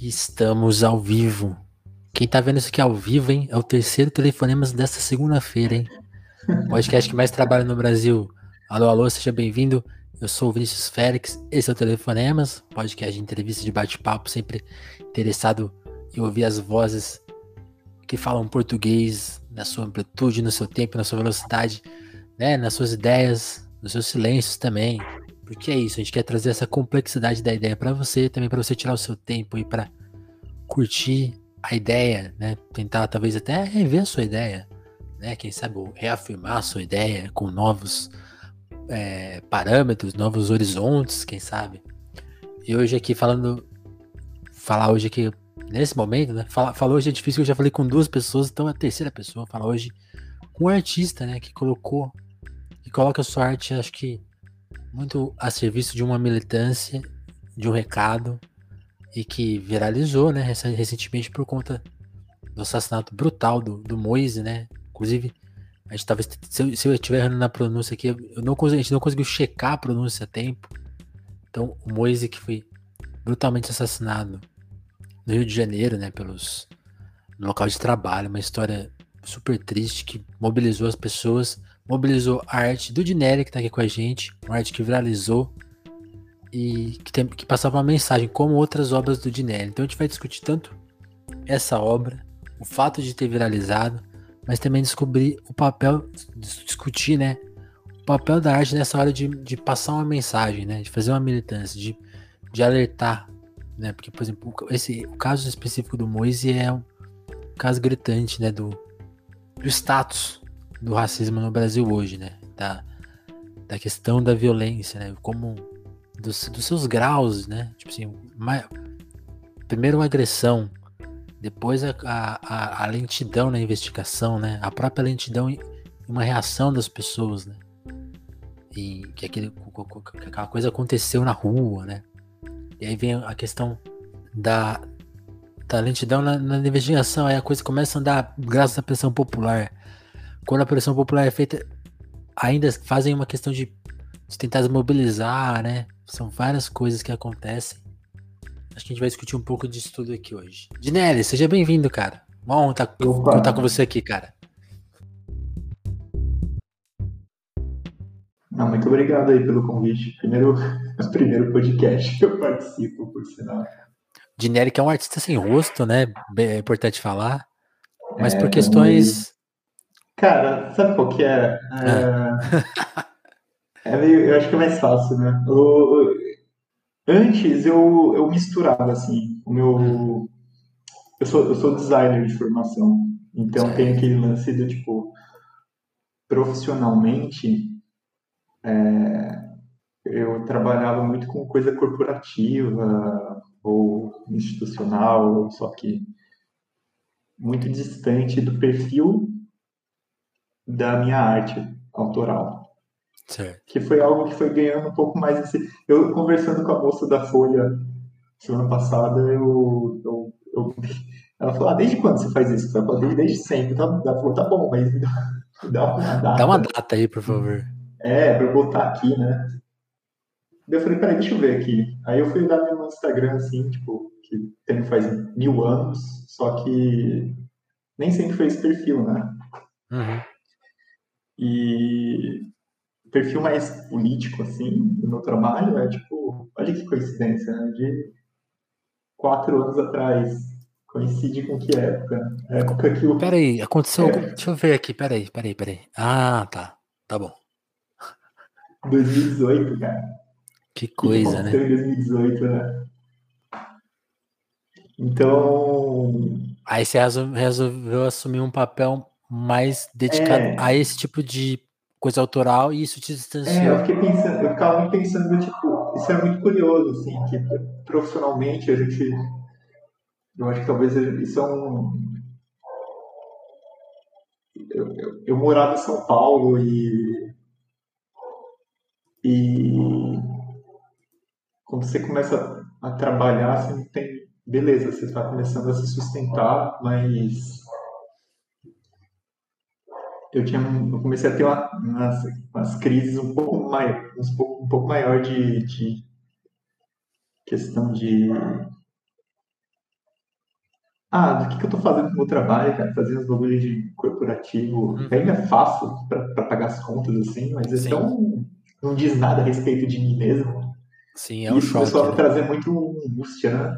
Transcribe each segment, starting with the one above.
Estamos ao vivo. Quem tá vendo isso aqui ao vivo, hein? É o terceiro telefonemas desta segunda-feira, hein? Podcast que mais trabalha no Brasil. Alô, alô, seja bem-vindo. Eu sou o Vinícius Félix, esse é o Telefonemas, podcast de entrevista de bate-papo, sempre interessado em ouvir as vozes que falam português na sua amplitude, no seu tempo, na sua velocidade, né? Nas suas ideias, nos seus silêncios também. Porque é isso, a gente quer trazer essa complexidade da ideia para você, também para você tirar o seu tempo e para curtir a ideia, né? Tentar talvez até rever a sua ideia, né? Quem sabe reafirmar a sua ideia com novos é, parâmetros, novos horizontes, quem sabe. E hoje aqui falando, falar hoje aqui nesse momento, né? Falar, hoje é difícil, eu já falei com duas pessoas, então a terceira pessoa falar hoje com um artista, né? Que colocou, que coloca a sua arte, acho que muito a serviço de uma militância, de um recado, e que viralizou, né, recentemente por conta do assassinato brutal do, do Moise, né? Inclusive, a gente talvez, se eu, se eu estiver errando na pronúncia aqui, eu não, a gente não conseguiu checar a pronúncia a tempo. Então, o Moise que foi brutalmente assassinado no Rio de Janeiro, né, pelos no local de trabalho, uma história super triste que mobilizou as pessoas mobilizou a arte do Dinelli, que está aqui com a gente, uma arte que viralizou e que, tem, que passava uma mensagem, como outras obras do Dinelli. Então a gente vai discutir tanto essa obra, o fato de ter viralizado, mas também descobrir o papel, discutir, né? O papel da arte nessa hora de, de passar uma mensagem, né? De fazer uma militância, de, de alertar, né? Porque, por exemplo, esse, o caso específico do Moise é um caso gritante, né? Do, do status do racismo no Brasil hoje, né? Da, da questão da violência, né? Como dos, dos seus graus, né? Tipo assim, uma, primeiro uma agressão, depois a, a, a, lentidão na investigação, né? A própria lentidão e uma reação das pessoas, né? E que, aquele, que aquela coisa aconteceu na rua, né? E aí vem a questão da, da lentidão na, na investigação, aí a coisa começa a andar graças à pressão popular quando a pressão popular é feita, ainda fazem uma questão de, de tentar mobilizar, né? São várias coisas que acontecem. Acho que a gente vai discutir um pouco disso tudo aqui hoje. Dinelli, seja bem-vindo, cara. Uma honra tá, contar com você aqui, cara. Não, muito obrigado aí pelo convite. Primeiro, primeiro podcast que eu participo, por sinal. Dinelli, que é um artista sem rosto, né? É importante falar. Mas é, por questões Cara, sabe qual que é? É, é meio, eu acho que é mais fácil, né? O, antes eu, eu misturava, assim, o meu... Eu sou, eu sou designer de formação, então tem aquele lance do, tipo, profissionalmente, é, eu trabalhava muito com coisa corporativa ou institucional, só que muito distante do perfil da minha arte autoral. Certo. Que foi algo que foi ganhando um pouco mais esse. Eu conversando com a moça da Folha semana passada, eu, eu, eu ela falou: ah, desde quando você faz isso? Eu falei, desde sempre. Ela falou: tá bom, mas me dá, me dá uma data. Dá uma data aí, por favor. É, pra eu botar aqui, né? Daí eu falei: peraí, deixa eu ver aqui. Aí eu fui dar meu Instagram, assim, tipo, que tem faz mil anos, só que nem sempre foi esse perfil, né? Uhum. E o perfil mais político, assim, do meu trabalho é tipo, olha que coincidência, né? De quatro anos atrás. Coincide com que época? A época que o. Peraí, aconteceu. É. Deixa eu ver aqui, peraí, peraí, peraí. Ah, tá. Tá bom. 2018, cara. Que coisa, né? Em 2018, né? Então. Aí você resolveu assumir um papel mais dedicado é. a esse tipo de coisa autoral e isso te distanciou. É, eu fiquei pensando, eu ficava pensando, tipo, isso é muito curioso, assim, que profissionalmente a gente. Eu acho que talvez isso é um. Eu, eu, eu morava em São Paulo e. E. Quando você começa a trabalhar, você não tem. Beleza, você está começando a se sustentar, mas eu tinha eu comecei a ter uma, umas, umas crises um pouco mais um pouco, um pouco maior de, de questão de ah, do que, que eu tô fazendo com o meu trabalho, cara, fazendo os bagulhos de corporativo. Uhum. Ainda é fácil para pagar as contas, assim, mas é tão. não diz nada a respeito de mim mesmo. Sim, é um Isso choque, começou a me né? trazer muito angústia, né?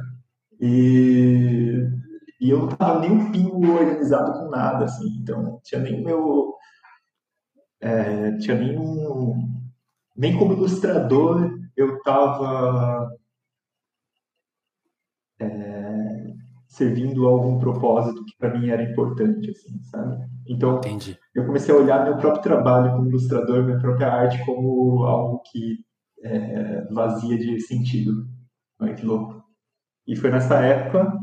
E, e eu não tava nem um pingo organizado com nada, assim, então não tinha nem meu. É, tinha nem um. Nem como ilustrador eu tava. É, servindo a algum propósito que para mim era importante, assim, sabe? Então, Entendi. eu comecei a olhar meu próprio trabalho como ilustrador, minha própria arte como algo que é, vazia de sentido. Olha que louco. E foi nessa época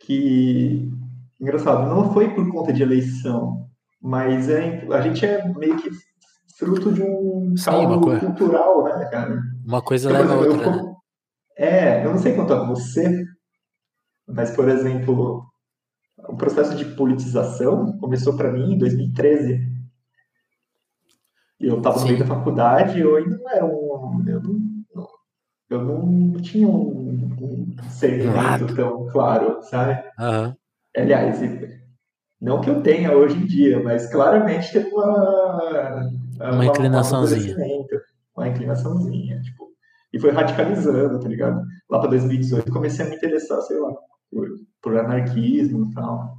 que, engraçado, não foi por conta de eleição, mas é, a gente é meio que fruto de um Sim, caldo coisa, cultural, né, cara? Uma coisa então, leva a outra. Eu, né? É, eu não sei quanto a você, mas, por exemplo, o processo de politização começou para mim em 2013. E eu estava no meio da faculdade e eu ainda não era um. Eu não, eu não tinha um, um segmento tão claro, sabe? Uhum. Aliás, não que eu tenha hoje em dia, mas claramente teve uma. Uma, uma inclinaçãozinha. Uma, inclinaçãozinha, tipo. E foi radicalizando, tá ligado? Lá para 2018 comecei a me interessar, sei lá, por, por anarquismo e tal.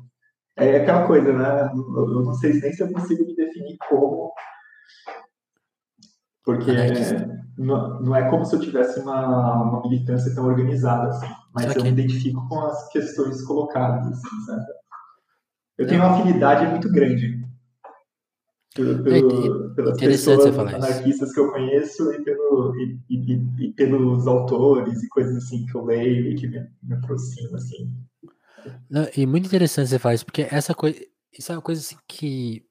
É aquela coisa, né? Eu não sei nem se eu consigo me definir como. Porque não, não é como se eu tivesse uma, uma militância tão organizada, assim. Mas eu me identifico com as questões colocadas, assim, sabe? Eu tenho uma afinidade muito grande pelo, pelo, pelas pessoas anarquistas isso. que eu conheço e, pelo, e, e, e, pelos autores e coisas assim que eu leio e que me, me aproximam, assim. Não, e muito interessante você falar isso, porque essa coisa, isso é uma coisa assim que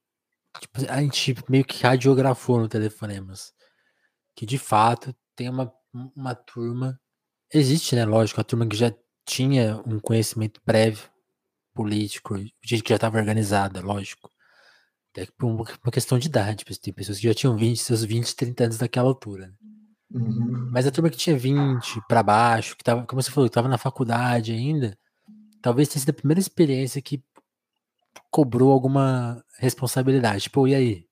tipo, a gente meio que radiografou no Telefonemas. Que de fato tem uma, uma turma, existe, né? Lógico, a turma que já tinha um conhecimento prévio político, gente que já estava organizada, lógico. Até por uma questão de idade. Tem pessoas que já tinham 20, seus 20, 30 anos daquela altura. Né? Uhum. Mas a turma que tinha 20 para baixo, que tava, como você falou, que tava na faculdade ainda, talvez tenha sido a primeira experiência que cobrou alguma responsabilidade. Tipo, e aí?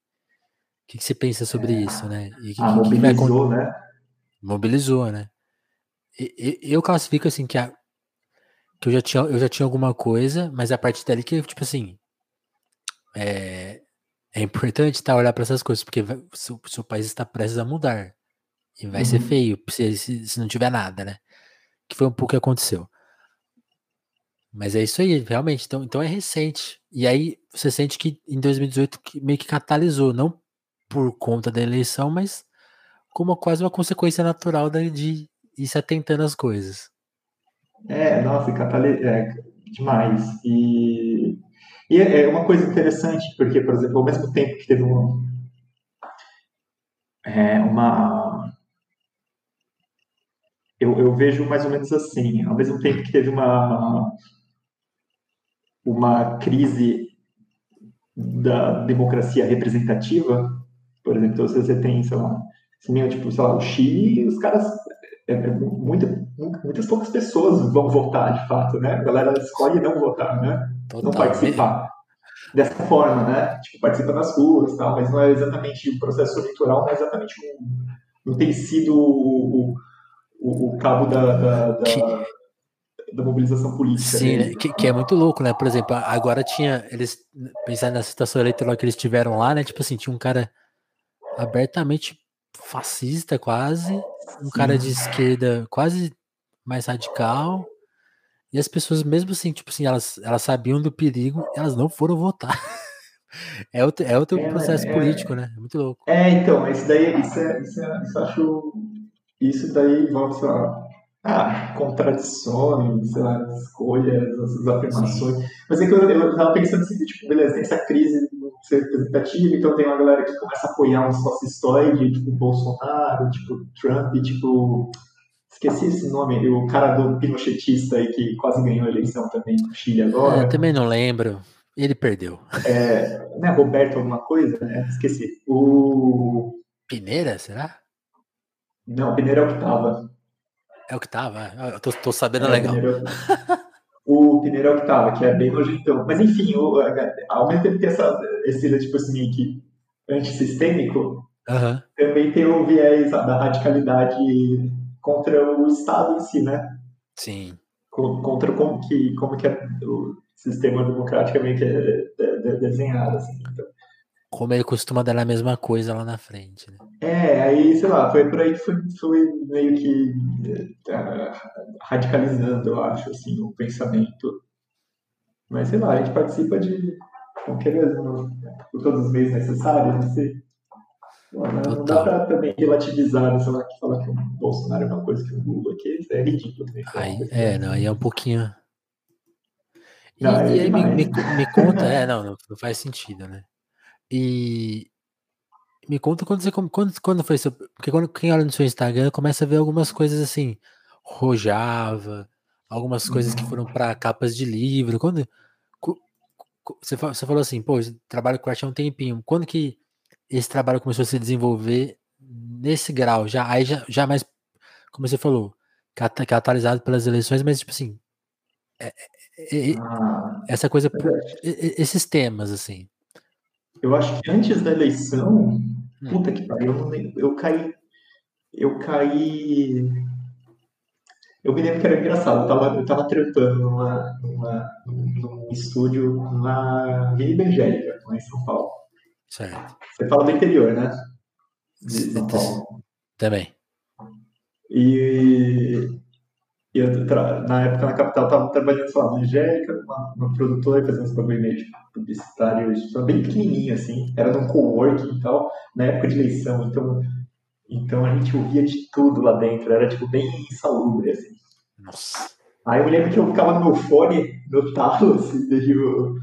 O que, que você pensa sobre é. isso, né? E que, ah, que, mobilizou, que vai... né? Mobilizou, né? E, eu classifico assim que, a, que eu, já tinha, eu já tinha alguma coisa, mas a partir dali que, tipo assim, é, é importante tá, olhar para essas coisas, porque vai, o, seu, o, seu, país está prestes a mudar. E vai uhum. ser feio se, se, se, não tiver nada, né? Que foi um pouco que aconteceu. Mas é isso aí, realmente. Então, então é recente. E aí você sente que em 2018 meio que catalisou, não por conta da eleição, mas como quase uma consequência natural de ir se atentando às coisas. É, nossa, catalisou é, demais. E e é, é uma coisa interessante, porque, por exemplo, ao mesmo tempo que teve uma, é, uma eu, eu, vejo mais ou menos assim, ao mesmo tempo que teve uma, uma crise da democracia representativa, por exemplo, você tem, sei lá, assim, tipo, sei lá, o Chile, os caras, é, é, muita, muitas poucas pessoas vão votar, de fato, né? A galera escolhe não votar, né? Total. não participar dessa forma, né? Tipo, participa das ruas tal, mas não é exatamente o processo eleitoral, não é exatamente um, não tem sido o, o, o cabo da, da, da, que... da, mobilização política. Sim, né? que, que, é muito louco, né? Por exemplo, agora tinha, eles, pensando na situação eleitoral que eles tiveram lá, né? Tipo assim, tinha um cara abertamente fascista quase, um cara de esquerda quase mais radical, e as pessoas, mesmo assim, tipo assim, elas, elas sabiam do perigo, elas não foram votar. É outro, é outro é, processo é, político, né? É muito louco. É, então, isso daí, isso, é, isso, é, isso acho. Isso daí volta a ah, contradições, sei lá, escolhas, essas afirmações. Sim. Mas é que eu, eu tava pensando assim, tipo, beleza, tem essa crise ser representativa, então tem uma galera que começa a apoiar um fascistoide, tipo Bolsonaro, tipo Trump, tipo Esqueci esse nome, o cara do Pinochetista aí que quase ganhou a eleição também no Chile agora. Eu também não lembro. Ele perdeu. É, não é Roberto alguma coisa? né? esqueci. O. Pineira, será? Não, Pineira é o que tava. É o que tava? Eu tô, tô sabendo é, legal. o primeiro é o que tava, que é bem nojentão. Mas enfim, o, ao mesmo tempo que essa, esse tipo assim, que antissistêmico, Aham. também tem o viés da radicalidade contra o Estado em si, né? Sim. Co- Contra como que, como que é o sistema democrático é meio que é de- desenhado, assim. Então, Como ele costuma dar a mesma coisa lá na frente, né? É, aí, sei lá, foi por aí que foi, foi meio que eh, radicalizando, eu acho, assim, o pensamento. Mas, sei lá, a gente participa de qualquer por todos os meios necessários, não sei. Não, não dá pra também relativizar, sei lá, que falar que o Bolsonaro é uma coisa que o Lula que é ridículo. Também, Aí, é, não, aí é um pouquinho. E, Não, é e aí me, me, me conta, é, não, não faz sentido, né? E me conta quando você quando, quando foi seu. Porque quando quem olha no seu Instagram começa a ver algumas coisas assim, Rojava, algumas coisas que foram para capas de livro. Quando você, você falou assim, pô, trabalho com arte há um tempinho. Quando que esse trabalho começou a se desenvolver nesse grau? Já, aí já, já mais, como você falou, cata- catalisado pelas eleições, mas tipo assim, é- é- é- Ah, essa coisa, é, esses temas, assim. Eu acho que antes da eleição, Hum. puta que pariu, eu, caí. Eu caí. Eu me lembro que era engraçado, eu tava, eu tava trampando numa, numa, num estúdio na Vila Evangélica, lá em São Paulo. Certo. Você fala do interior, né? De São Paulo. Também. E e eu, na época na capital, eu tava trabalhando, sei lá, na Angélica, uma, uma produtora, fazendo uns bagulho meio tipo, publicitário, só bem pequenininho, assim. Era num coworking e tal, na época de eleição. Então, então a gente ouvia de tudo lá dentro, era tipo bem insalubre, assim. Nossa. Aí eu lembro que eu ficava no meu fone, no talo, assim, meio,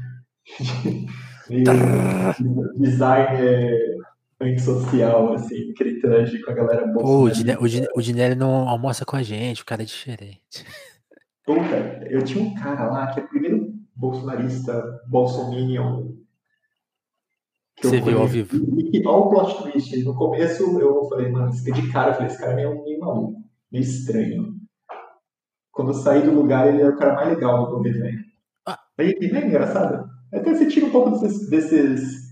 meio designer antissocial, assim, gritante com a galera Pô, o. Dine- o Dine- o Dinelli não almoça com a gente, o cara é diferente. Puta, eu tinha um cara lá que é o primeiro bolsonarista, bolsominion que Você viu ao vivo. E olha o plot twist. No começo eu falei, mano, esse- de cara, eu falei, esse cara é meio, meio maluco, meio estranho. Quando eu saí do lugar, ele era o cara mais legal do Governo. Ah. Aí, e não é engraçado? Até você tira um pouco desses, desses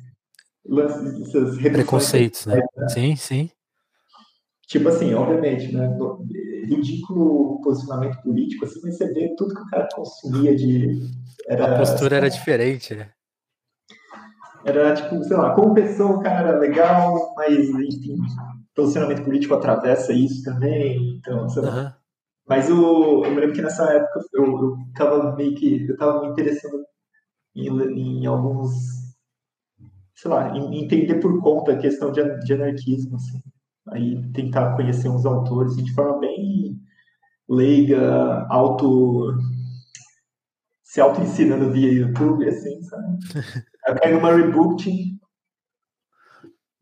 lances, Preconceitos, né? Sim, sim. Tipo assim, obviamente, né? Ridículo posicionamento político, assim, mas você vê tudo que o cara consumia de. Era, A postura era diferente, né? era tipo, sei lá, como pessoa o cara era legal, mas enfim, posicionamento político atravessa isso também, então, sei lá. Aham. Mas o, eu me lembro que nessa época eu, eu tava meio que. Eu tava me interessando em, em alguns. Sei lá, entender por conta a questão de, de anarquismo, assim. Aí tentar conhecer uns autores assim, de forma bem leiga, auto. se auto-ensinando via YouTube, assim, sabe? Eu no Murray Bookchin,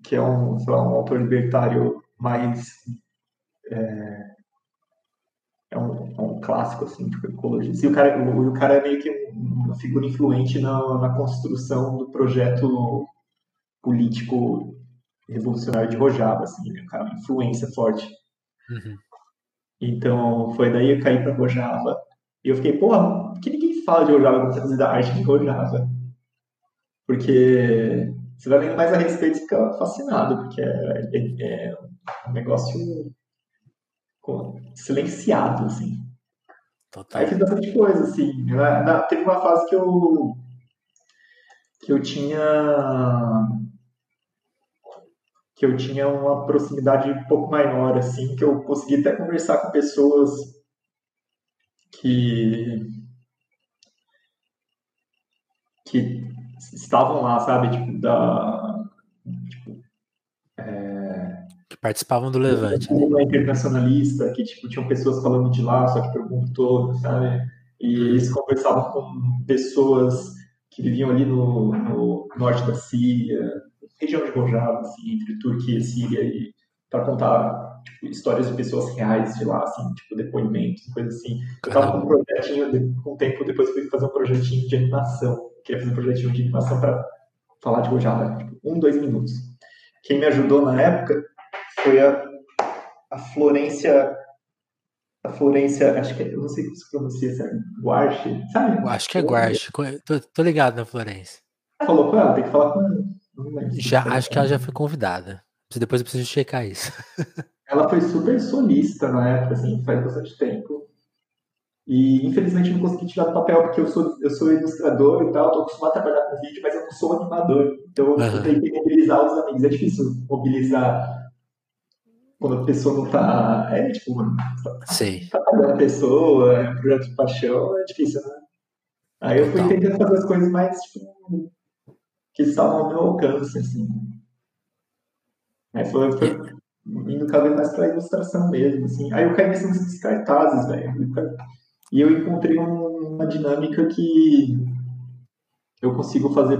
que é um, sei lá, um autor libertário mais é um, é um clássico, assim, tipo, ecologista. E o cara, o, o cara é meio que um- uma figura influente na, na construção do projeto político revolucionário de Rojava, assim, né? um cara, uma influência forte. Uhum. Então, foi daí eu caí pra Rojava. E eu fiquei, porra, por que ninguém fala de Rojava quando você da arte de Rojava? Porque você vai lendo mais a respeito e fica fascinado, porque é, é- é um negócio silenciado, assim. Total. Aí fiz bastante coisa, assim. Na- na- teve uma fase que eu que eu tinha que eu tinha uma proximidade um pouco maior, assim, que eu consegui até conversar com pessoas que que estavam lá, sabe, tipo da Que participavam do Levante. né? uma internacionalista, que tipo, tinham pessoas falando de lá, só que pelo mundo todo, sabe? E eles conversavam com pessoas que viviam ali no, no norte da Síria, região de Rojava, assim, entre Turquia e Síria, e para contar tipo, histórias de pessoas reais de lá, assim, tipo, depoimentos, coisas assim. Eu tava com um projetinho, um tempo depois fui fazer um projetinho de animação. Queria fazer um projetinho de animação para falar de Rojava, tipo, um, dois minutos. Quem me ajudou na época foi a, a Florência a Florência, acho que é, eu não sei como se pronuncia, é Guarche, sabe? Eu acho que é Guarche, tô, tô ligado na Florência. Falou com ela, tem que falar com ela. Já, acho que ela já foi convidada. Depois eu preciso checar isso. Ela foi super solista na época, assim, faz bastante tempo. E infelizmente não consegui tirar do papel, porque eu sou, eu sou ilustrador e tal, tô acostumado a trabalhar com vídeo, mas eu não sou animador. Então uhum. eu tenho que mobilizar os amigos. É difícil mobilizar quando a pessoa não tá. É tipo, mano, Sei. tá pagando a pessoa, é um projeto de paixão, é difícil, né? Aí eu fui tentando fazer as coisas mais, tipo, que estavam ao meu alcance, assim. Aí foi, foi indo cada vez mais pra ilustração mesmo, assim. Aí eu caí nesses cartazes, velho. E eu encontrei uma dinâmica que eu consigo fazer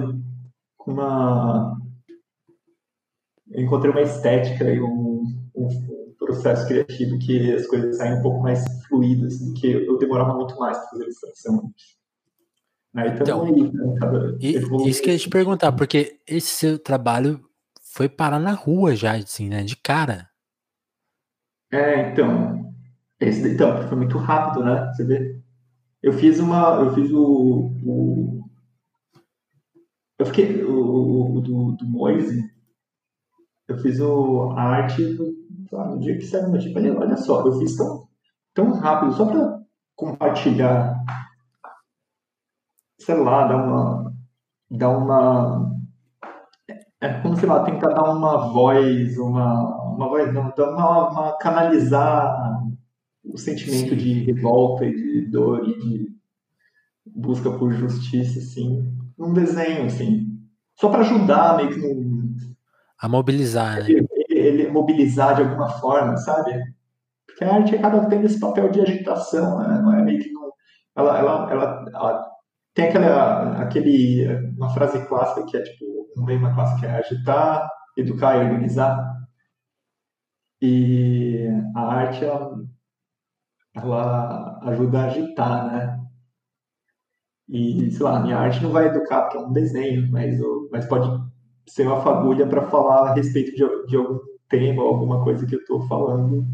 com uma. Eu encontrei uma estética e um, um processo criativo que as coisas saem um pouco mais fluídas do que eu demorava muito mais para fazer ilustração. Aí então, aí, né, e, isso que eu ia te perguntar, porque esse seu trabalho foi parar na rua já, assim, né? De cara. É, então. Esse, então, foi muito rápido, né? Você vê. Eu fiz uma. Eu fiz o. o eu fiquei. O, o do, do Moise. Eu fiz o, a arte do, no dia que saiu notícia. Falei, olha só, eu fiz tão, tão rápido, só para compartilhar. Sei lá, dar uma. Dar uma. É como, sei lá, tentar dar uma voz, uma uma voz não, então uma, uma canalizar o sentimento de revolta e de dor e de busca por justiça, assim, num desenho, assim, só para ajudar meio que no, a mobilizar, né? Ele, ele, mobilizar de alguma forma, sabe? Porque a arte acaba tendo esse papel de agitação, né? não é meio que não, ela, ela, ela, ela tem aquela, aquele, uma frase clássica que é tipo, um lema clássico que é agitar, educar e organizar. E a arte, ela, ela ajuda a agitar, né? E, sei lá, minha arte não vai educar porque é um desenho, mas, mas pode ser uma fagulha para falar a respeito de, de algum tema, alguma coisa que eu estou falando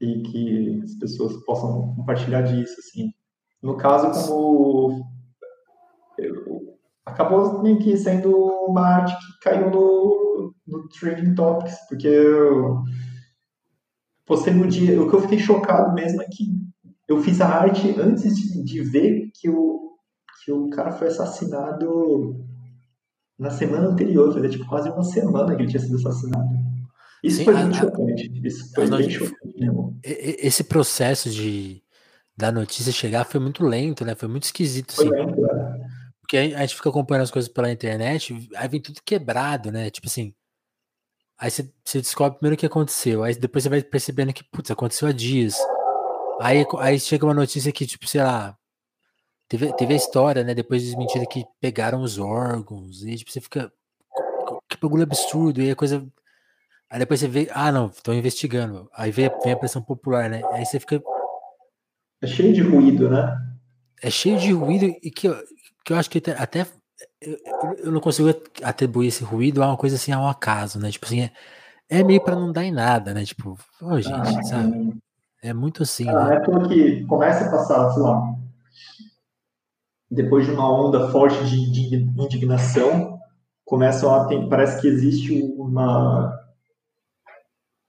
e que as pessoas possam compartilhar disso, assim. No caso, como acabou meio que sendo uma arte que caiu no, no Trending Topics, porque eu, você no dia. O que eu fiquei chocado mesmo é que eu fiz a arte antes de, de ver que o, que o cara foi assassinado na semana anterior, fazia tipo quase uma semana que ele tinha sido assassinado. Isso Sim, foi muito a, chocante. Isso foi bem chocante, mesmo. Esse processo de da notícia chegar foi muito lento, né? Foi muito esquisito. Foi assim. lento, é. Porque a gente fica acompanhando as coisas pela internet, aí vem tudo quebrado, né? Tipo assim, Aí você, você descobre primeiro o que aconteceu. Aí depois você vai percebendo que, putz, aconteceu há dias. Aí, aí chega uma notícia que, tipo, sei lá, teve, teve a história, né? Depois desmentida que pegaram os órgãos. E tipo, você fica. Que bagulho absurdo. E a coisa. Aí depois você vê, ah, não, estão investigando. Aí vem, vem a pressão popular, né? Aí você fica. É cheio de ruído, né? É cheio de ruído e que, que eu acho que até eu, eu, não consigo atribuir esse ruído a uma coisa assim, a um acaso, né? Tipo assim, é, é meio para não dar em nada, né? Tipo, oh, gente, ah, sabe? É muito assim. Ah, né? É que começa a passar, sei lá, depois de uma onda forte de, indignação, começam a ter, parece que existe uma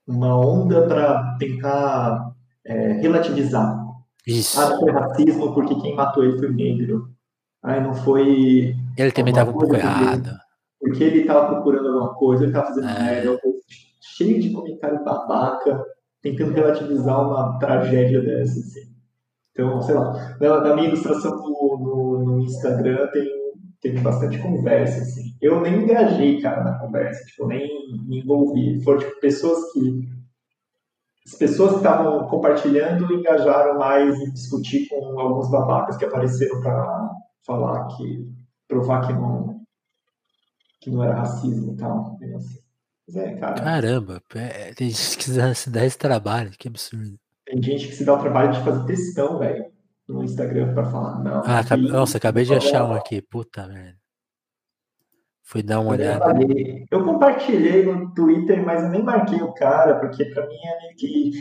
uma onda para tentar é, relativizar. Isso. Ah, foi racismo porque quem matou ele foi negro. Ah, não foi ele também estava um pouco errado. Porque ele estava procurando alguma coisa, ele estava fazendo é. merda, cheio de comentário babaca, tentando relativizar uma tragédia dessa, assim. Então, sei lá, na, na minha ilustração no, no, no, Instagram tem, tem bastante conversa, assim. Eu nem engajei, cara, na conversa, tipo, nem me envolvi. Foram, tipo, pessoas que... As pessoas que estavam compartilhando engajaram mais em discutir com alguns babacas que apareceram para falar que provar que não, que não era racismo e tal. Assim. É, cara, Caramba, é, tem gente que se dá esse trabalho, que absurdo. Tem gente que se dá o trabalho de fazer textão, velho, no Instagram pra falar, não. Ah, aqui, nossa, acabei de achar um aqui, puta merda. Fui dar uma eu olhada. Eu compartilhei no Twitter, mas eu nem marquei o cara, porque pra mim é meio que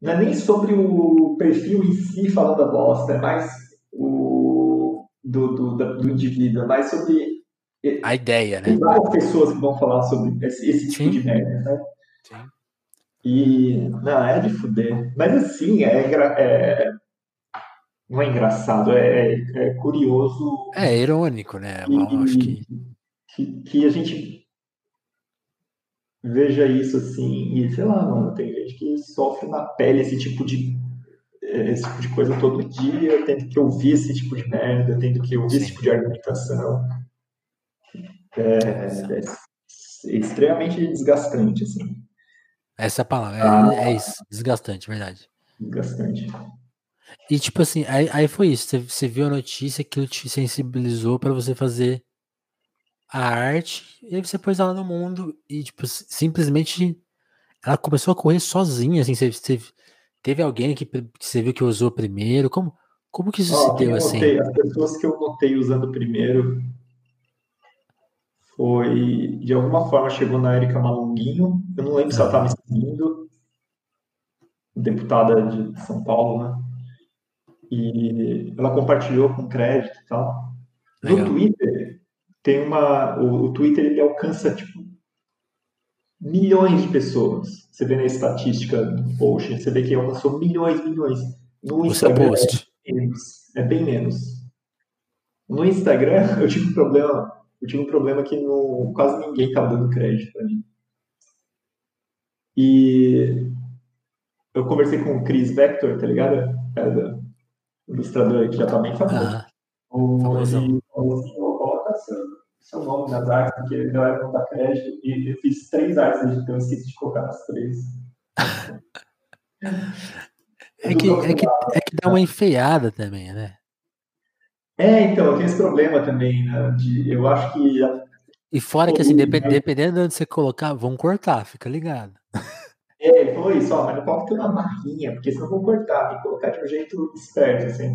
não é nem sobre o perfil em si falando a bosta, é mais o do, do, do indivíduo, é mais sobre a ideia, né? Tem várias pessoas que vão falar sobre esse, esse tipo Sim. de merda, né? Sim. E não, é de fuder. Mas assim, é, é não é engraçado, é, é, é curioso. É irônico, né? Eu acho que... que... que a gente veja isso assim, e sei lá, mano, tem gente que sofre na pele esse tipo de esse tipo de coisa todo dia, tendo que ouvir esse tipo de merda, tendo que ouvir esse tipo de argumentação. É, é extremamente desgastante, assim. Essa é a palavra, é, ah, é isso, desgastante, verdade. Desgastante. E tipo assim, aí, aí foi isso, você, você viu a notícia, aquilo te sensibilizou para você fazer a arte, e aí você pôs ela no mundo e tipo, simplesmente ela começou a correr sozinha, assim, você, você teve alguém que, você viu que usou primeiro, como, como que isso oh, se deu assim? Notei, as pessoas que eu notei usando primeiro foi, de alguma forma, chegou na Erika Malunguinho. Eu não lembro se ela estava me seguindo, deputada de São Paulo, né? E ela compartilhou com crédito e tal. No Legal. Twitter, tem uma. O, o, Twitter ele alcança, tipo, milhões de pessoas. Você vê na estatística do post, você vê que alcançou milhões, milhões. No o Instagram. É, bem menos, é bem menos. No Instagram, eu tive um problema eu tive um problema que no, quase ninguém estava dando crédito para mim. E eu conversei com o Chris Vector, tá ligado? É o ilustrador que já tá bem famoso. Ah, o, falou assim, oh, coloca seu, seu nome nas artes, porque a galera não dá crédito. E eu fiz três artes, então eu esqueci de colocar as três. é, que, é, que, é que dá uma enfeiada também, né? É, então, eu tenho esse problema também, né? De, eu acho que. E fora que, assim, depend, dependendo de onde você colocar, vão cortar, fica ligado. É, ele falou isso, ó, mas não pode ter uma marquinha, porque senão vão cortar, tem que colocar de um jeito esperto, assim.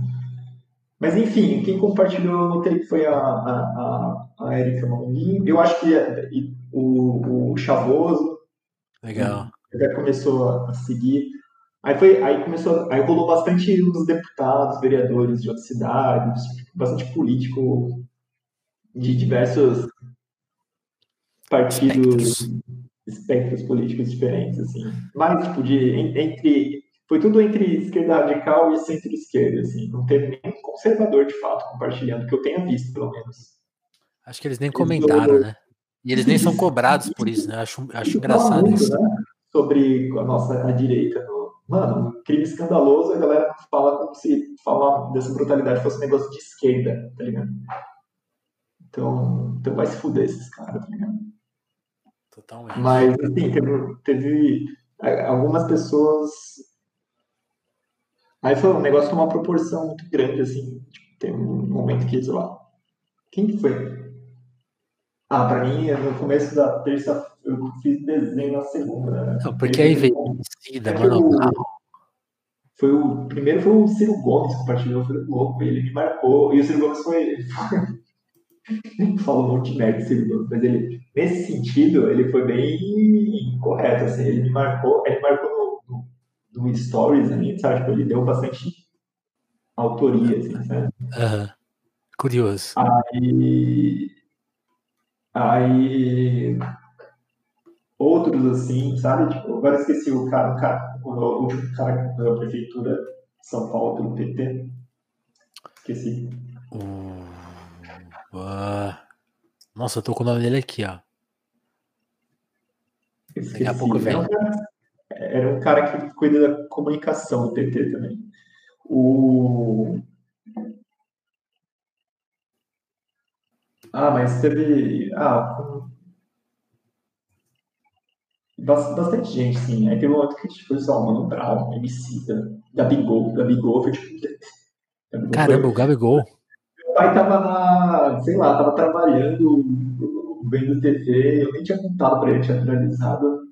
Mas enfim, quem compartilhou, eu notei que foi a, a, a, a Erika Malmin. Eu acho que e, o, o Chavoso. Legal. Já começou a seguir. Aí, foi, aí começou, aí rolou bastante os deputados, vereadores de outras cidades, bastante político de diversos partidos, espectros, espectros políticos diferentes, assim. Mas, tipo, de, entre, foi tudo entre esquerda radical e centro-esquerda, assim. Não teve nenhum conservador, de fato, compartilhando, que eu tenha visto, pelo menos. Acho que eles nem comentaram, né? E eles nem são cobrados por isso, né? Acho, acho engraçado muito, isso. Né? Sobre a nossa a direita no, Mano, crime escandaloso, a galera fala como se falar dessa brutalidade fosse um negócio de esquerda, tá ligado? Então, então vai se fuder esses caras, tá ligado? Totalmente. Mas, assim, teve, teve algumas pessoas. Aí foi um negócio com uma proporção muito grande, assim. Tipo, tem um momento que, sei lá. Quem que foi? Ah, pra mim, no começo da terça eu fiz desenho na segunda, né? Não, porque aí veio Emicida, Mano foi o primeiro foi o Ciro Gomes que compartilhou, foi louco, ele me marcou, e o Ciro Gomes foi, ele falou um monte de merda Ciro Gomes, mas ele, nesse sentido, ele foi bem correto, assim, ele me marcou, ele marcou no, no Stories ali, sabe, tipo, ele deu bastante autoria, assim, sabe? Uhum. Curioso. Aí, aí outros assim, sabe? Tipo, agora esqueci o cara, o, cara, o último cara da prefeitura de São Paulo pelo PT. Esqueci. Uh, uh, nossa, eu tô com o nome dele aqui, ó. Esqueci. Daqui a pouco vem. Um, cara, era um cara que cuida da comunicação do PT também. O. Ah, mas teve. Ah, bastante gente, sim. Aí teve um outro que, tipo, lá, Mano Brown, MC, Gabigol. Gabigol foi, tipo... Gabigol Caramba, foi... o Gabigol. Meu pai tava na, sei lá, tava trabalhando, vendo TV, eu nem tinha contado pra ele, tinha atualizado.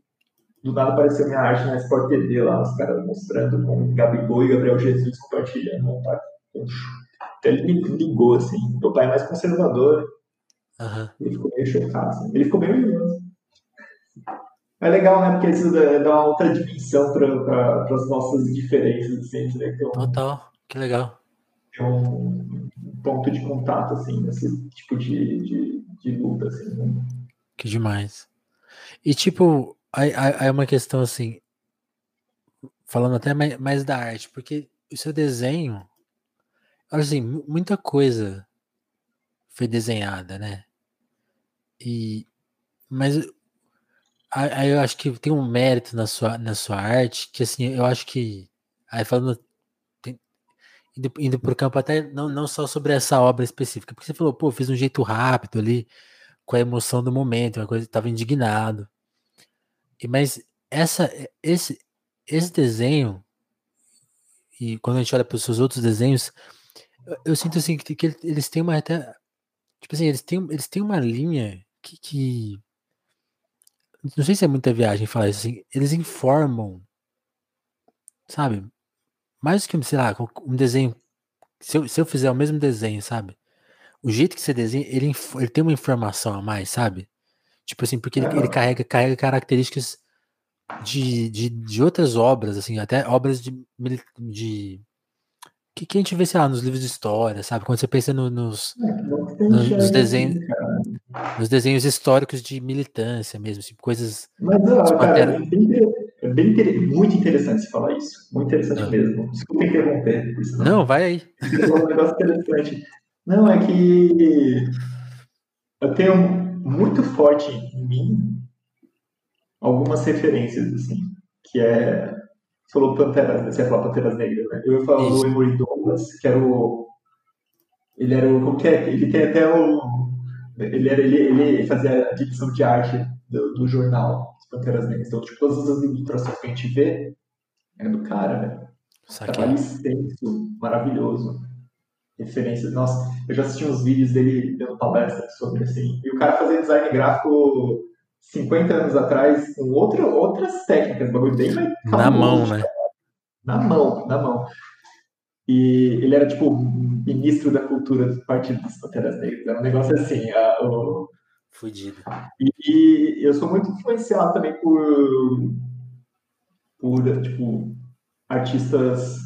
Do nada apareceu minha arte na Sport TV lá, os caras mostrando com Gabigol e Gabriel Jesus compartilhando. Meu pai, até ele me ligou, assim. Meu pai é mais conservador. Uhum. Ele ficou meio chocado, assim. Ele ficou meio orgulhoso. É legal, né? Porque isso dá uma outra dimensão para as nossas diferenças, assim, né? Que é um, Total, que legal. É um ponto de contato, assim, nesse tipo de, de, de luta, assim, né? Que demais. E, tipo, aí, aí é uma questão, assim, falando até mais, mais da arte, porque o seu desenho, assim, muita coisa foi desenhada, né? E, mas Aí eu acho que tem um mérito na sua, na sua arte, que assim, eu acho que. Aí falando. Indo, indo pro campo até não, não só sobre essa obra específica, porque você falou, pô, fiz um jeito rápido ali, com a emoção do momento, uma coisa, tava indignado. Mas essa, esse, esse desenho, e quando a gente olha para os seus outros desenhos, eu, eu sinto assim que, que, eles têm uma até. Tipo assim, eles têm, eles têm uma linha que, que não sei se é muita viagem falar isso assim, eles informam, sabe? Mais que, sei lá, um desenho. Se eu, se eu fizer o mesmo desenho, sabe? O jeito que você desenha, ele, ele tem uma informação a mais, sabe? Tipo assim, porque ele, ele carrega, carrega características de, de, de outras obras, assim, até obras de. de que, que a gente vê, sei lá, nos livros de história, sabe? Quando você pensa no, nos, é, nos, nos desenhos nos desenhos históricos de militância mesmo, assim, coisas. Mas, ó, cara, é bem, é bem muito interessante você falar isso. Muito interessante não. mesmo. Desculpa interromper. Não, não, vai aí. um negócio interessante. Não, é que eu tenho muito forte em mim algumas referências, assim, que é. Você falou Panteras, você ia falar Panteras Negras, né? Eu ia falar do Emory Douglas, que era o. Ele era o. Como que é? Ele tem até o ele, era, ele, ele fazia a direção de arte do, do jornal As Panteras Negras. Então, tipo, todas as ilustrações que a gente vê é do cara, velho. Trabalho extenso, maravilhoso. Referências. Nossa, eu já assisti uns vídeos dele dando palestra sobre assim. E o cara fazia design gráfico 50 anos atrás com outra, outras técnicas, bagulho bem mais. Na mão, né? Na mão, na mão. E ele era, tipo, ministro da cultura do Partido das Panteras Negras. Era um negócio assim. A, o... Fudido. E, e, eu sou muito influenciado também por, por tipo, artistas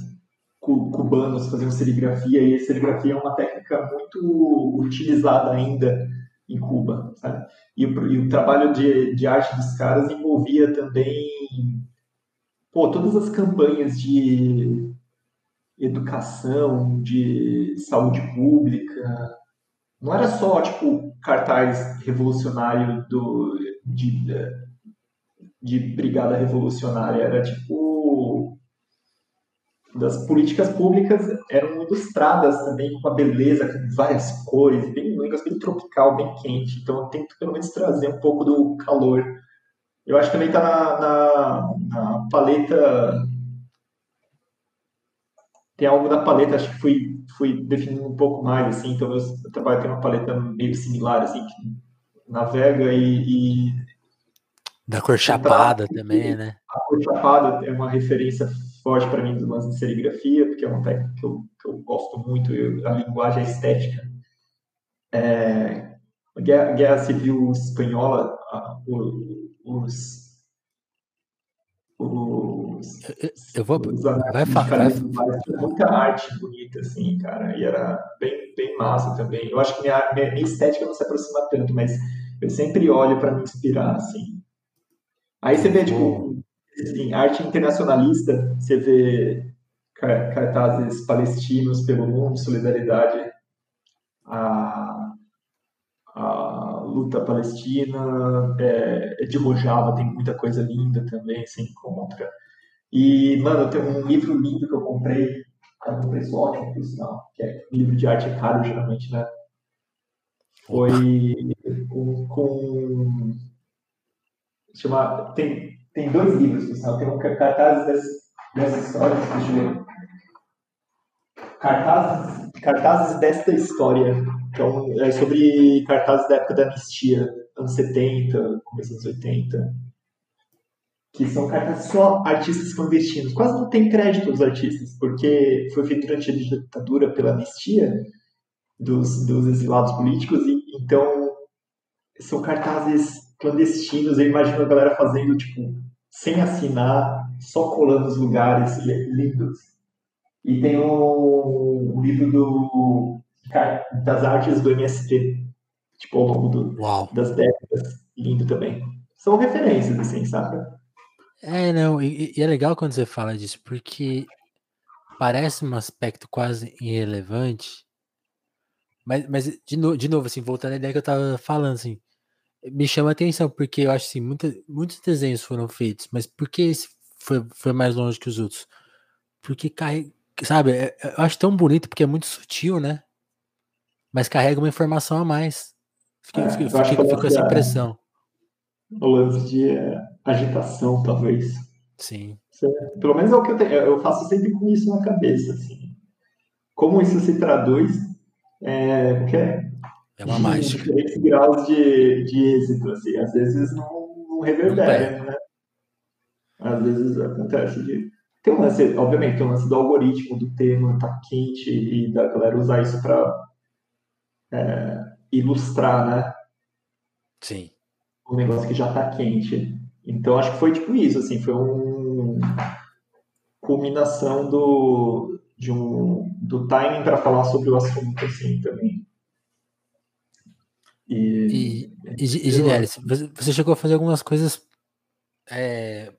cubanos fazendo serigrafia. E serigrafia é uma técnica muito utilizada ainda em Cuba, sabe? E, e o trabalho de, de arte dos caras envolvia também pô, todas as campanhas de educação, de saúde pública. Não era só, tipo, cartaz revolucionário do, de, de brigada revolucionária, era tipo das políticas públicas eram ilustradas também com uma beleza, com várias cores, bem, um negócio bem tropical, bem quente. Então eu tento pelo menos trazer um pouco do calor. Eu acho que também está na, na, na paleta tem algo da paleta, acho que fui, fui definindo um pouco mais, assim, então eu, trabalho tem uma paleta meio similar, assim, que navega e, e da cor chapada também, né? A cor chapada é uma referência forte para mim do lance de serigrafia, porque é uma técnica que eu, que eu gosto muito, eu, a linguagem estética. É, a Guerra, Guerra Civil Espanhola, a, os, os, eu vou. Vai falar. Muita arte bonita, assim, cara. E era bem, bem massa também. Eu acho que minha, minha, minha estética não se aproxima tanto, mas eu sempre olho para me inspirar, assim. Aí você vê, tipo, assim, arte internacionalista, você vê cartazes palestinos pelo mundo, solidariedade a, a luta palestina, é, é de Rojava tem muita coisa linda também, se encontra. E, mano, tem um livro lindo que eu comprei, aí um preço ótimo, por sinal, que é um livro de arte é caro, geralmente, né? Foi com... com chama, tem, tem dois livros, por sinal. Tem um cartazes dessas, dessas histórias, deixa eu ver. Cartazes, cartazes desta história. Então, é sobre cartazes da época da anistia, anos 70, começo dos 80 que são cartas só artistas clandestinos. Quase não tem crédito dos artistas, porque foi feito durante a ditadura pela anistia dos, dos exilados políticos, e então são cartazes clandestinos. Eu imagino a galera fazendo, tipo, sem assinar, só colando os lugares lindos. E tem um, um livro do, das artes do MST, tipo, ao longo do, das décadas, lindo também. São referências, assim, sabe? É, não, e, e é legal quando você fala disso, porque parece um aspecto quase irrelevante, mas, mas de, no, de novo, assim, voltando à ideia que eu tava falando, assim, me chama a atenção, porque eu acho assim, muita, muitos desenhos foram feitos, mas por que esse foi, foi mais longe que os outros? Porque carrega, sabe, é, é, eu acho tão bonito porque é muito sutil, né? Mas carrega uma informação a mais. Fiquei, é, fiquei, fiquei, com essa impressão. O lance de é, agitação, talvez. Sim. Pelo menos é o que eu tenho. Eu faço sempre com isso na cabeça. Assim. Como isso se traduz é, porque é uma mágica. Diferentes graus de, de êxito, assim. Às vezes não, não reverbera, não né? Às vezes acontece de... Tem um lance, obviamente, tem um lance do algoritmo, do tema tá quente e da galera usar isso para é, ilustrar, né? Sim. Um negócio que já tá quente. Então acho que foi tipo isso, assim, foi um culminação do de um do timing para falar sobre o assunto assim também. E, e, e, e você chegou a fazer algumas coisas. É,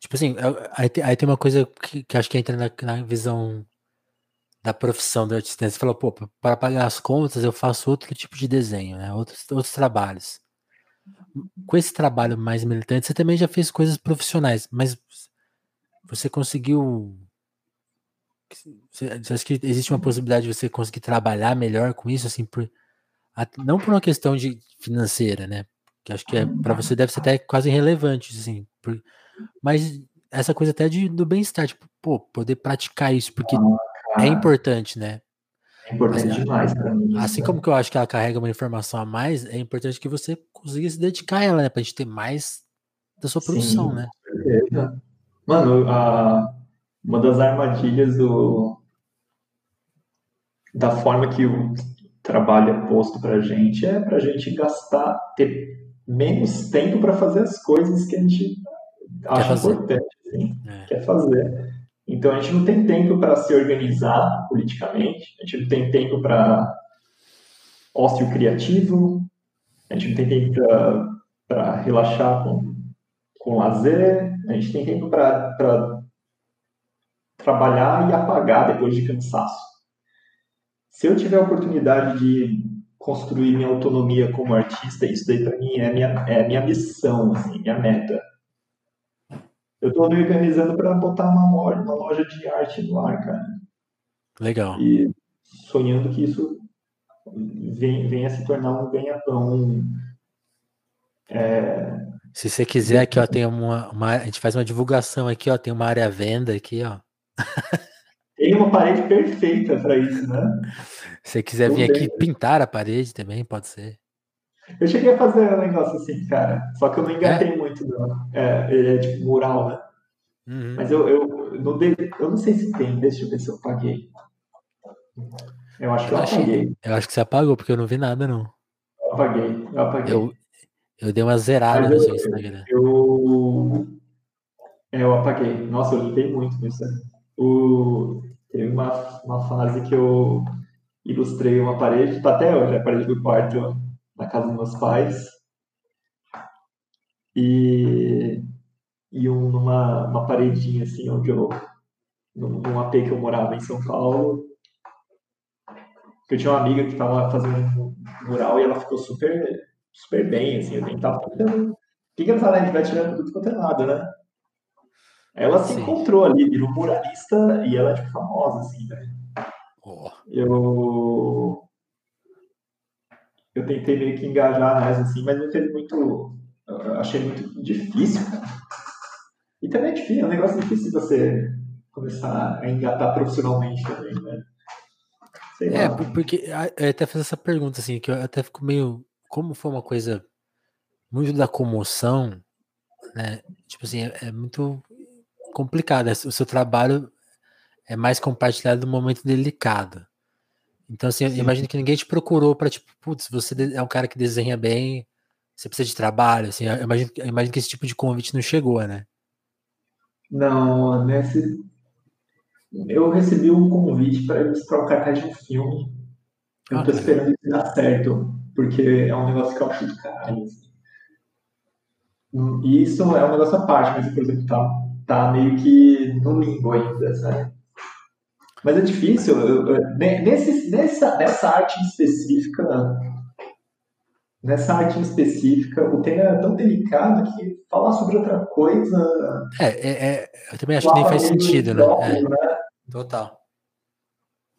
tipo assim, aí, aí, tem uma coisa que, que acho que entra na, na, visão da profissão do artista. Né? Você falou, pô, para pagar as contas eu faço outro tipo de desenho, né? outros, outros trabalhos. Com esse trabalho mais militante, você também já fez coisas profissionais, mas você conseguiu. Você, você acha que existe uma possibilidade de você conseguir trabalhar melhor com isso, assim, por não por uma questão de financeira, né? Que acho que é, para você deve ser até quase irrelevante, assim. Por, mas essa coisa até de, do bem-estar, tipo, pô, poder praticar isso, porque ah, é importante, né? É importante assim, demais pra mim. Assim né? como que eu acho que ela carrega uma informação a mais, é importante que você consiga se dedicar a ela, né? Pra gente ter mais da sua produção, Sim, né? Certeza. Mano, a, uma das armadilhas do, da forma que o trabalho é posto para a gente é para a gente gastar, ter menos tempo para fazer as coisas que a gente acha importante, assim, é. quer fazer. Então a gente não tem tempo para se organizar politicamente, a gente não tem tempo para ócio criativo, a gente não tem tempo para relaxar com, com lazer, a gente tem tempo para trabalhar e apagar depois de cansaço se eu tiver a oportunidade de construir minha autonomia como artista, isso daí para mim é minha, é minha missão, assim, minha meta. Eu estou me organizando para botar uma loja, uma loja de arte no ar, cara. Legal. E sonhando que isso venha, se tornar um ganha-pão. É... Se você quiser, aqui ó, tem uma, uma, a gente faz uma divulgação aqui, ó, tem uma área à venda aqui, ó. Tem uma parede perfeita para isso, né? Se você quiser vir aqui pintar a parede também, pode ser. Eu cheguei a fazer um negócio assim, cara. Só que eu não engatei é? muito, não. É, é tipo mural, né? Uhum. Mas eu, eu, não dei, eu não sei se tem, deixa eu ver se eu paguei. Eu acho que eu, eu apaguei. Eu acho que você apagou, porque eu não vi nada, não. Eu apaguei, eu apaguei. Eu, eu dei uma zerada no seu Instagram. Eu, eu apaguei. Nossa, eu limpei muito nisso. O, teve uma, uma fase que eu ilustrei uma parede, tá até hoje, a parede do quarto na casa dos meus pais. E, e um, numa uma paredinha assim, onde eu. Num, num AP que eu morava em São Paulo. Eu tinha uma amiga que estava fazendo um mural e ela ficou super, super bem, assim, eu tentava. O que, que ela fala? A gente vai tirando tudo quanto é nada, né? Ela se Sim. encontrou ali, virou muralista e ela é tipo famosa, assim, velho. Oh. Eu. Eu tentei meio que engajar nessa, assim, mas não teve muito. Eu achei muito difícil, cara. E também é difícil, é um negócio difícil você começar a engatar profissionalmente também, né? Sei é, lá. porque eu até fiz essa pergunta, assim, que eu até fico meio. Como foi uma coisa muito da comoção, né? Tipo assim, é, é muito complicado. É, o seu trabalho é mais compartilhado num momento delicado. Então, assim, Sim. imagino que ninguém te procurou para, tipo, putz, você é um cara que desenha bem, Você precisa de trabalho, assim, eu imagino, eu imagino que esse tipo de convite não chegou, né? Não, nesse. Eu recebi um convite para ilustrar o cartaz de um filme. Eu Ah, tô esperando que dar certo, porque é um negócio que eu acho do caralho. assim. Hum, E isso é um negócio à parte, mas, por exemplo, tá, tá meio que no limbo ainda, sabe? Mas é difícil. eu- eu- ne- nesse, nessa, nessa arte específica, nessa arte específica, o tema é tão delicado que falar sobre outra coisa. É, é, é, eu também acho que nem faz sentido, né? Próprio, né? É, total.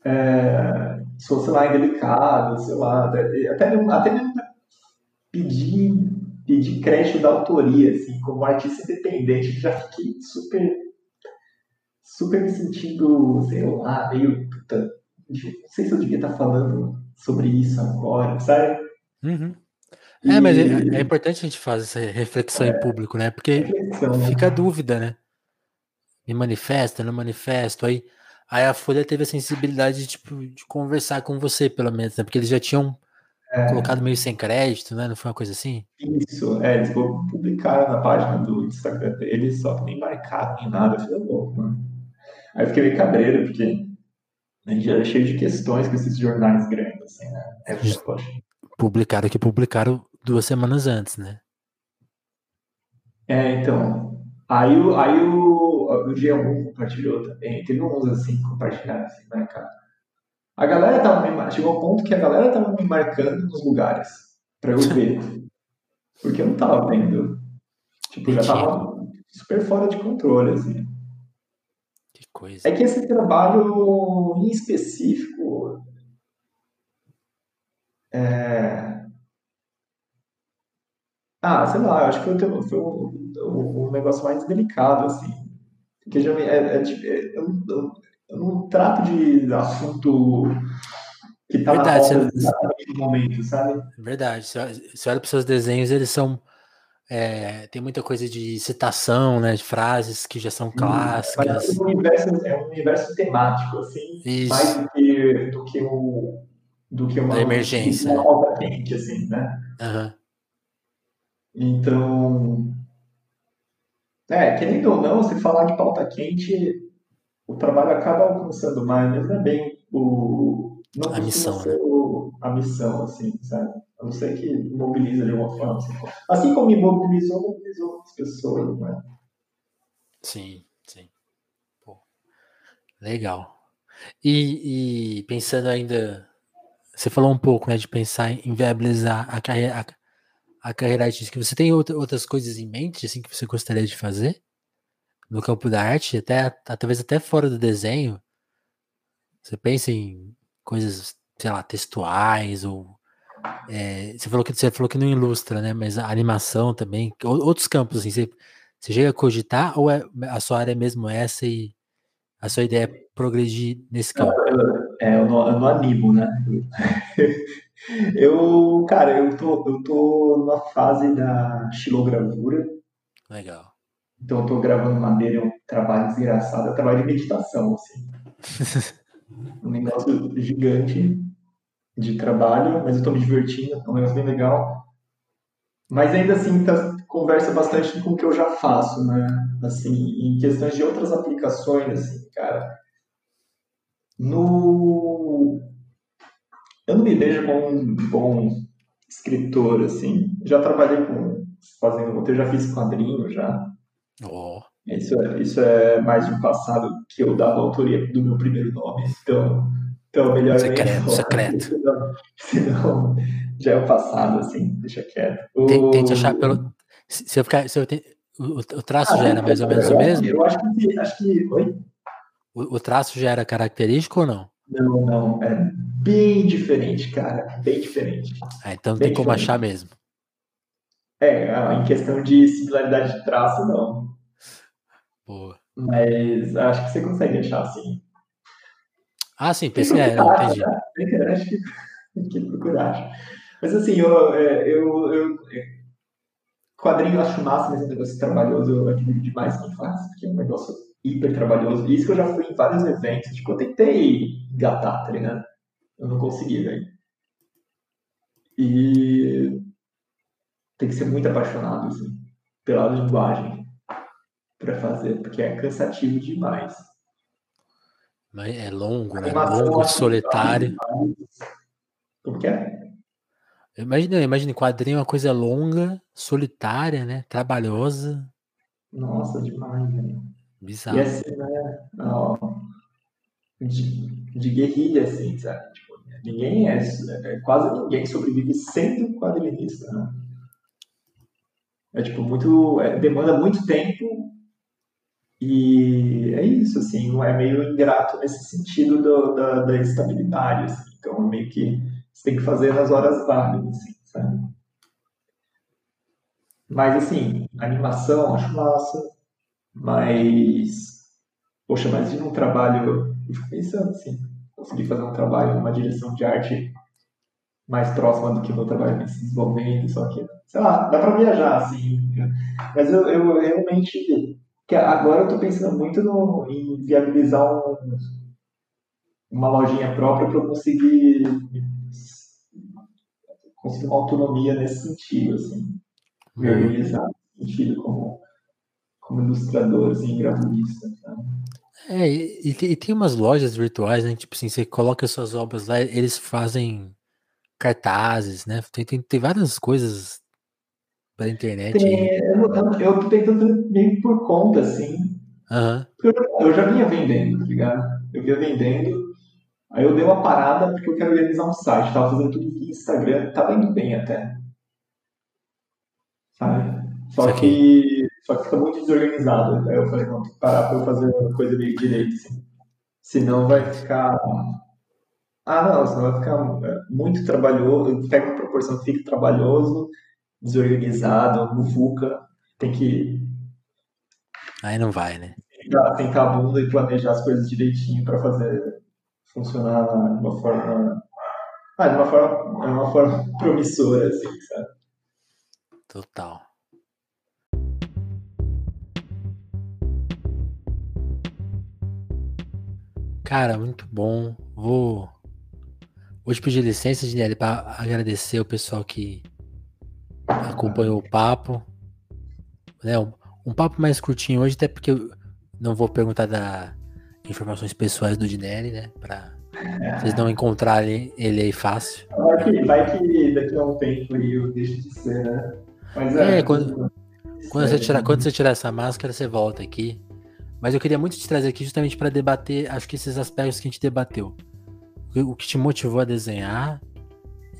É, se fosse lá indelicado, sei lá, até até mesmo, até mesmo pedir, pedir crédito da autoria, assim, como artista independente, já fiquei super, super me sentindo, sei lá, meio, puta, não sei se eu devia estar falando sobre isso agora, sabe? Uhum. É, mas é, E- é importante a gente fazer essa reflexão em público, né? Porque reflexão, né? fica a dúvida, né? Me manifesta, não manifesto. Aí, aí a Folha teve a sensibilidade de, tipo, de conversar com você, pelo menos, né? Porque eles já tinham É. colocado meio sem crédito, né? Não foi uma coisa assim? Isso, é, eles publicaram na página do Instagram deles, só que nem marcaram nem nada, falei, louco, mano. Aí eu fiquei meio cabreiro, porque a gente já é cheio de questões com esses jornais grandes, assim, né? Falei, poxa, Publicaram que publicaram duas semanas antes, né? É, então. Aí, o- aí o, o G1 compartilhou também. Teve uns assim que compartilharam assim, cara? A galera tava me Chegou ao ponto que a galera tava me marcando nos lugares pra eu ver. Porque eu não tava vendo. Tipo, já tava super fora de controle, assim. Que coisa. É que esse trabalho em específico. É... Ah, sei lá, eu acho que foi, o foi o, o, o negócio mais delicado, assim. Porque já me- é, é tipo, é- eu, eu, eu não trato de assunto que tá na Verdade, pauta você- no momento, sabe? Verdade. Se olha- para os seus desenhos, eles são. é, tem muita coisa de citação, né? De frases que já são Mas clássicas. é um universo, é um universo temático, assim, Isso. mais do que, do que o do que uma Da emergência. uma pauta quente, assim, né? Aham. Então, é, querendo ou não, se falar de pauta quente, o trabalho acaba alcançando mais, mas não é bem o. Não A missão, ser o- a missão, assim, sabe? A não ser que mobiliza de alguma forma. Assim, assim como me mobilizou, mobilizou outras pessoas, né? Sim, sim. Pô, legal. E, e pensando ainda, você falou um pouco, né, de pensar em viabilizar a carreira, a, a carreira artística. Você tem outra- outras coisas em mente, assim, que você gostaria de fazer no campo da arte, até talvez até fora do desenho? Você pensa em coisas, sei lá, textuais ou é, você falou que você falou que não ilustra, né? Mas a animação também, ou- outros campos, assim, você, você chega a cogitar ou é, a sua área é mesmo essa e a sua ideia é progredir nesse campo? É, eu não, eu não animo, né? Eu, cara, eu tô, eu tô na fase da xilogravura, Legal. Então eu tô gravando madeira, é um trabalho desgraçado, é um trabalho de meditação, assim. Um negócio gigante de trabalho, mas eu tô me divertindo, é um negócio bem legal. Mas ainda assim, tá, conversa bastante com o que eu já faço, né? Assim, em questões de outras aplicações, assim, cara. No... Eu não me vejo como um bom escritor, assim. Já trabalhei com fazendo roteiro, já fiz quadrinho, já. Ó, Isso é, isso é mais de um passado que eu dava autoria do meu primeiro nome. Então, então melhor Secreto, secreto. Senão, senão já é o passado, assim, deixa quieto. Tem- Tente O- achar pelo. Se eu ficar. Se eu te- o, o traço Ah, já era mais ou menos o eu- mesmo? Eu acho que. Acho que oi? O, o traço já era característico ou não? Não, não. É bem diferente, cara. Bem diferente. Ah, então Bem tem como diferente. achar mesmo. É, em questão de similaridade de traço, não. Boa. Mas acho que você consegue achar assim. Ah, sim, pensei, é, não, entendi. Na internet que, que procurar. Mas assim, eu, é, eu, eu é, quadrinho eu acho massa, mas é um negócio trabalhoso, eu admiro demais quem faz, porque é um negócio hiper trabalhoso. E isso que eu já fui em vários eventos, tipo, eu tentei engatar, tá ligado? Eu não consegui, velho. E tem que ser muito apaixonado assim, pela linguagem para fazer, porque é cansativo demais. Mas é longo, né? Longo, solitário. Como que é? Imagina, imagina, quadrinho é uma coisa longa, solitária, né? Trabalhosa. Nossa, demais, né? Bizarro. E assim, né? Ó, de, de guerrilha, assim, sabe? Tipo, ninguém é, é, Quase ninguém sobrevive sendo quadrinista, né? É tipo, muito. É, demanda muito tempo e é isso, assim, é meio ingrato nesse sentido do, da, da estabilidade, assim. Então, meio que você tem que fazer nas horas válidas, assim, sabe? Mas, assim, animação, acho massa. Mas, poxa, mas de um trabalho, eu fico pensando, assim, conseguir fazer um trabalho numa direção de arte mais próxima do que o meu trabalho se desenvolvendo, só que, sei lá, dá pra viajar, assim. Mas eu, eu realmente, que agora eu tô pensando muito no, em viabilizar um, uma lojinha própria para eu conseguir conseguir uma autonomia nesse sentido, assim, me uhum. organizar nesse sentido como, como ilustrador, assim, gravurista, sabe? É, e, e, tem umas lojas virtuais, né? Tipo assim, você coloca suas obras lá, eles fazem cartazes, né? Tem, tem, tem várias coisas pela internet. Tem, eu, eu, tô tentando meio por conta, assim. Uhum. Eu, eu já vinha vendendo, tá ligado? Eu vinha vendendo, Aí eu dei uma parada porque eu quero organizar um site. Tava fazendo tudo via Instagram, tava indo bem até. Sabe? Só que, só que fica muito desorganizado. Aí eu falei, não, tem que parar pra eu fazer uma coisa meio direito, assim. Senão vai ficar. Ah, não, senão vai ficar é, muito trabalhoso. Pega uma proporção que fica trabalhoso, desorganizado, mufuca. Tem que. Aí não vai, né? Tentar a bunda e planejar as coisas direitinho para fazer funcionar de uma forma. Ah, de uma forma, de uma forma promissora, assim, sabe? Total. Cara, muito bom. Vou. Te pedir licença, Ginelli, para agradecer o pessoal que acompanhou o papo. Né, um, um papo mais curtinho hoje, até porque eu não vou perguntar da, informações pessoais do Dinelli, né? Pra é. vocês não encontrarem ele aí fácil. Vai que, vai que daqui a um tempo eu deixo de ser, né? Mas é, é quando, quando, você tirar, quando você tirar essa máscara, você volta aqui. Mas eu queria muito te trazer aqui justamente para debater, acho que esses aspectos que a gente debateu. O que te motivou a desenhar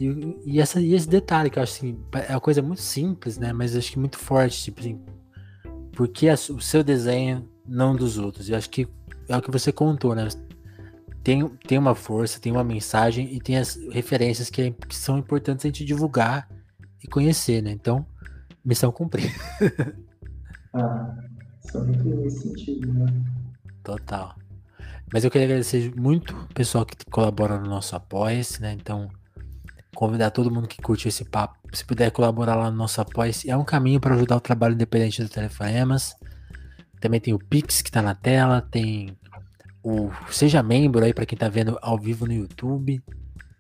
e, e, essa, e esse detalhe que eu acho assim, é uma coisa muito simples, né? Mas acho que muito forte, tipo assim, porque o seu desenho não dos outros. Eu acho que é o que você contou, né? Tem, tem uma força, tem uma mensagem e tem as referências que, é, que são importantes a gente divulgar e conhecer, né? Então, missão cumprida. ah, só muito nesse sentido, né? Total. Mas eu queria agradecer muito o pessoal que colabora no nosso Apoia-se, né? Então, convidar todo mundo que curte esse papo, se puder colaborar lá no nosso Apoia-se, é um caminho para ajudar o trabalho independente do Telefonemas. Também tem o Pix que está na tela, tem o Seja Membro aí para quem está vendo ao vivo no YouTube.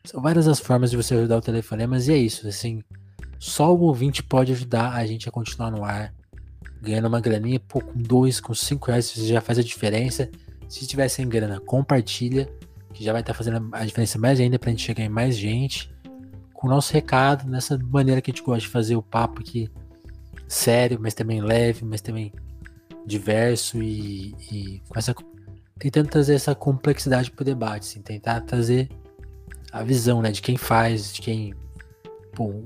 São várias as formas de você ajudar o Telefonemas e é isso, assim, só o ouvinte pode ajudar a gente a continuar no ar, ganhando uma graninha, pô, com dois, com cinco reais, você já faz a diferença. Se tiver sem grana, compartilha, que já vai estar tá fazendo a diferença mais ainda para a gente chegar em mais gente. Com o nosso recado, nessa maneira que a gente gosta de fazer o papo aqui sério, mas também leve, mas também diverso e, e com essa tentando trazer essa complexidade para o debate, assim, tentar trazer a visão, né, de quem faz, de quem, pô,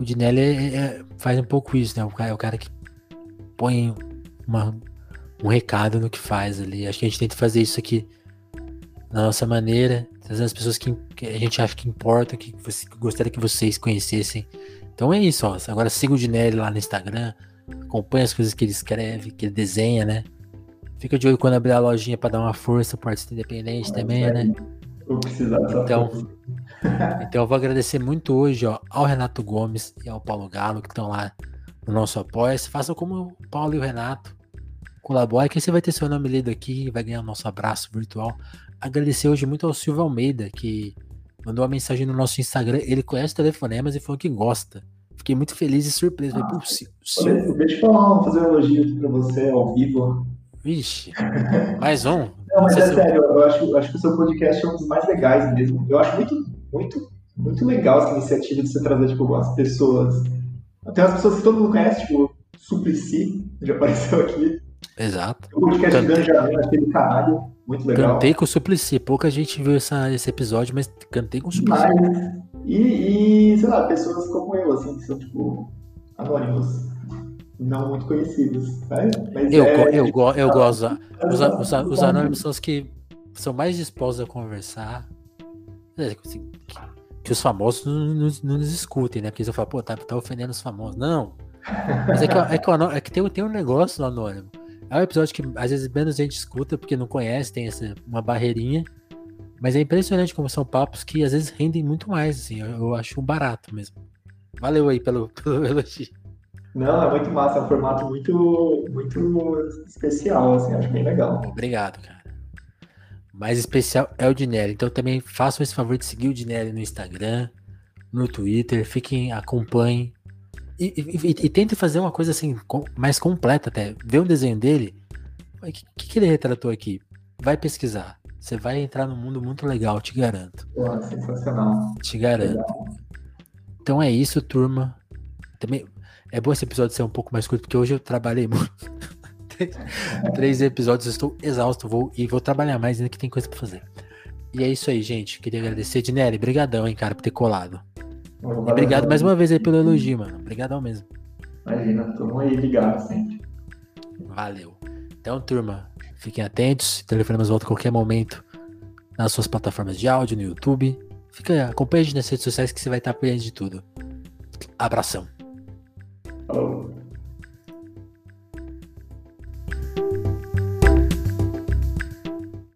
o Dinelli é, é, faz um pouco isso, né, o cara, é o cara que põe uma, um recado no que faz ali. Acho que a gente tenta fazer isso aqui na nossa maneira, as pessoas que, que a gente acha que importam, que, você, que gostaria que vocês conhecessem. Então é isso, ó. Agora siga o Dinelli lá no Instagram, acompanha as coisas que ele escreve, que ele desenha, né? Fica de olho quando abrir a lojinha para dar uma força pro artista independente ah, também, é, né? Vou precisar então, então eu vou agradecer muito hoje ó, ao Renato Gomes e ao Paulo Galo que estão lá no nosso apoio. Façam como o Paulo e o Renato. Colabore, que você vai ter seu nome lido aqui, vai ganhar o nosso abraço virtual. Agradecer hoje muito ao Silvio Almeida, que mandou uma mensagem no nosso Instagram. Ele conhece telefonemas e falou que gosta. fiquei muito feliz e surpreso. Ah, Falei, "Pô, se- se- Olha, Deixa eu falar, fazer um elogio aqui pra você ao vivo. Vixe, mais um. Não, mas é se- sério, eu acho, acho que o seu podcast é um dos mais legais mesmo. Eu acho muito, muito, muito legal essa iniciativa de você trazer, tipo, as pessoas. Tem umas pessoas que todo mundo conhece, tipo, Suplicy, já apareceu aqui. Exato. O podcast Cantei. Ganjamin, aquele caralho, muito legal. Cantei com o Suplicy. Pouca gente viu essa, esse episódio, mas cantei com o Suplicy. Mas, e, e, sei lá, pessoas como eu, assim, que são, tipo, anônimos, não muito conhecidos, né? Mas Eu, é, eu, go- eu gosto. é Os, os, os anônimos são os que são mais dispostos a conversar. Assim, que, que os famosos não, não, não nos escutem, né? Porque eles vão falar, pô, tá, tá ofendendo os famosos. Não. Mas é que, é que, é que tem, tem um negócio no anônimo. É um episódio que às vezes menos gente escuta porque não conhece, tem essa, uma barreirinha. Mas é impressionante como são papos que às vezes rendem muito mais, assim. Eu, eu acho um barato mesmo. Valeu aí pelo, pelo elogio. Não, é muito massa, é um formato muito, muito especial, assim, acho bem legal. Obrigado, cara. Mais especial é o Dinelli. Então também façam esse favor de seguir o Dinelli no Instagram, no Twitter. Fiquem, acompanhem. E, e, e- tentem fazer uma coisa assim, com- mais completa até. Vê um desenho dele. O que, que, ele retratou aqui? Vai pesquisar. Você vai entrar num mundo muito legal, te garanto. Pô, sensacional. Te garanto. Então é isso, turma. Também é bom esse episódio ser um pouco mais curto, porque hoje eu trabalhei muito. Três episódios, eu estou exausto vou, e vou trabalhar mais ainda que tem coisa pra fazer. E é isso aí, gente. Queria agradecer. Dinelli, brigadão, hein, cara, por ter colado. Obrigado mais uma vez aí pelo elogio, mano. Obrigadão mesmo. Imagina, tamo aí ligado sempre. Valeu. Então, turma, fiquem atentos. Telefonemas volta a qualquer momento nas suas plataformas de áudio, no YouTube. Fica, acompanha a gente nas redes sociais que você vai estar por de tudo. Abração. Falou.